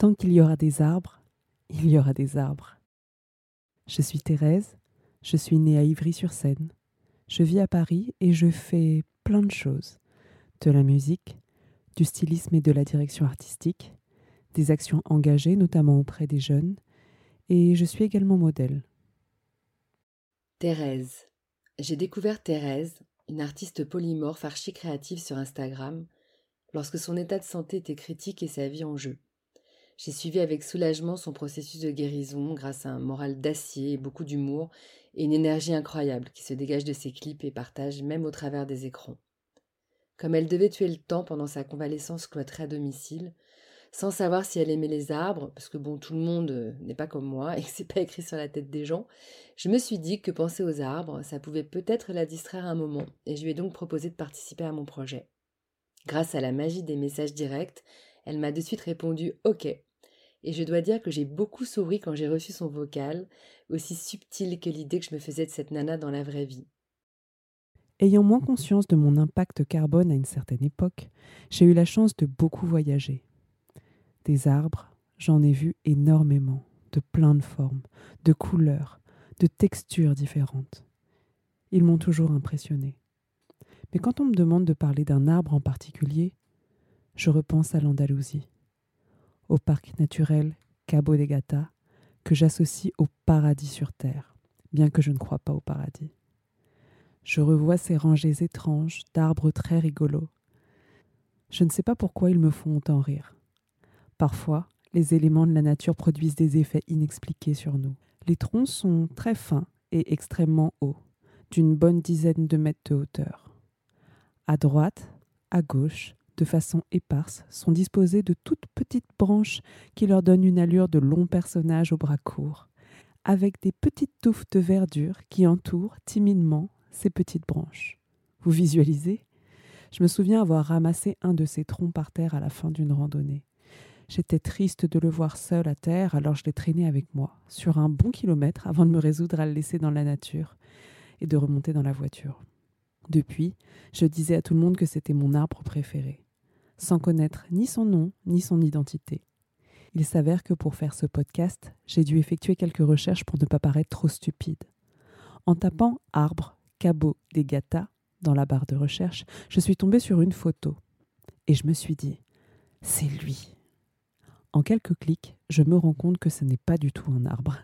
Tant qu'il y aura des arbres, il y aura des arbres. Je suis Thérèse, je suis née à Ivry-sur-Seine. Je vis à Paris et je fais plein de choses. De la musique, du stylisme et de la direction artistique, des actions engagées notamment auprès des jeunes, et je suis également modèle. Thérèse. J'ai découvert Thérèse, une artiste polymorphe archi-créative sur Instagram, lorsque son état de santé était critique et sa vie en jeu. J'ai suivi avec soulagement son processus de guérison grâce à un moral d'acier et beaucoup d'humour et une énergie incroyable qui se dégage de ses clips et partage même au travers des écrans. Comme elle devait tuer le temps pendant sa convalescence cloîtrée à domicile, sans savoir si elle aimait les arbres, parce que bon, tout le monde euh, n'est pas comme moi et que c'est pas écrit sur la tête des gens, je me suis dit que penser aux arbres, ça pouvait peut-être la distraire un moment, et je lui ai donc proposé de participer à mon projet. Grâce à la magie des messages directs, elle m'a de suite répondu OK, et je dois dire que j'ai beaucoup souri quand j'ai reçu son vocal, aussi subtil que l'idée que je me faisais de cette nana dans la vraie vie. Ayant moins conscience de mon impact carbone à une certaine époque, j'ai eu la chance de beaucoup voyager. Des arbres, j'en ai vu énormément, de plein de formes, de couleurs, de textures différentes. Ils m'ont toujours impressionné. Mais quand on me demande de parler d'un arbre en particulier, je repense à l'Andalousie au parc naturel Cabo de Gata, que j'associe au paradis sur Terre, bien que je ne crois pas au paradis. Je revois ces rangées étranges d'arbres très rigolos. Je ne sais pas pourquoi ils me font autant rire. Parfois, les éléments de la nature produisent des effets inexpliqués sur nous. Les troncs sont très fins et extrêmement hauts, d'une bonne dizaine de mètres de hauteur. À droite, à gauche, de façon éparse, sont disposées de toutes petites branches qui leur donnent une allure de longs personnages aux bras courts, avec des petites touffes de verdure qui entourent timidement ces petites branches. Vous visualisez? Je me souviens avoir ramassé un de ces troncs par terre à la fin d'une randonnée. J'étais triste de le voir seul à terre, alors je l'ai traîné avec moi, sur un bon kilomètre avant de me résoudre à le laisser dans la nature et de remonter dans la voiture. Depuis, je disais à tout le monde que c'était mon arbre préféré sans connaître ni son nom ni son identité. Il s'avère que pour faire ce podcast, j'ai dû effectuer quelques recherches pour ne pas paraître trop stupide. En tapant arbre, cabot des gata dans la barre de recherche, je suis tombée sur une photo. Et je me suis dit, c'est lui. En quelques clics, je me rends compte que ce n'est pas du tout un arbre.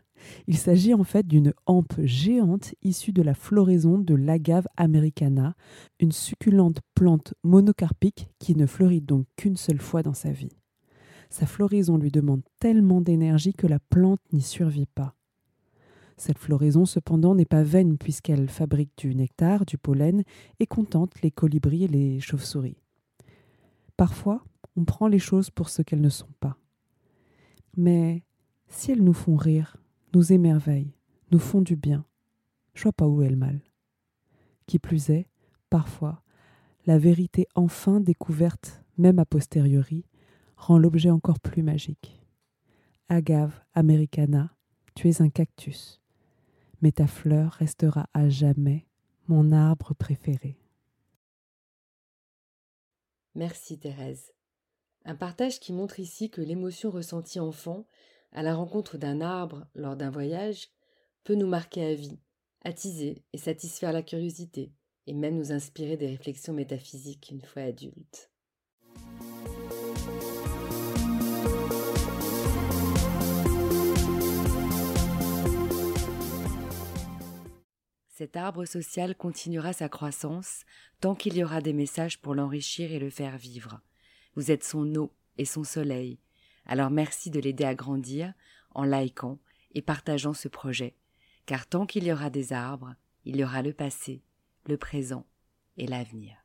Il s'agit en fait d'une hampe géante issue de la floraison de l'agave americana, une succulente plante monocarpique qui ne fleurit donc qu'une seule fois dans sa vie. Sa floraison lui demande tellement d'énergie que la plante n'y survit pas. Cette floraison cependant n'est pas vaine puisqu'elle fabrique du nectar, du pollen et contente les colibris et les chauves-souris. Parfois, on prend les choses pour ce qu'elles ne sont pas. Mais si elles nous font rire, nous émerveillent, nous font du bien. Je vois pas où est le mal. Qui plus est, parfois, la vérité enfin découverte, même a posteriori, rend l'objet encore plus magique. Agave americana, tu es un cactus, mais ta fleur restera à jamais mon arbre préféré. Merci Thérèse. Un partage qui montre ici que l'émotion ressentie enfant à la rencontre d'un arbre lors d'un voyage peut nous marquer à vie, attiser et satisfaire la curiosité, et même nous inspirer des réflexions métaphysiques une fois adultes. Cet arbre social continuera sa croissance tant qu'il y aura des messages pour l'enrichir et le faire vivre. Vous êtes son eau et son soleil. Alors merci de l'aider à grandir en likant et partageant ce projet. Car tant qu'il y aura des arbres, il y aura le passé, le présent et l'avenir.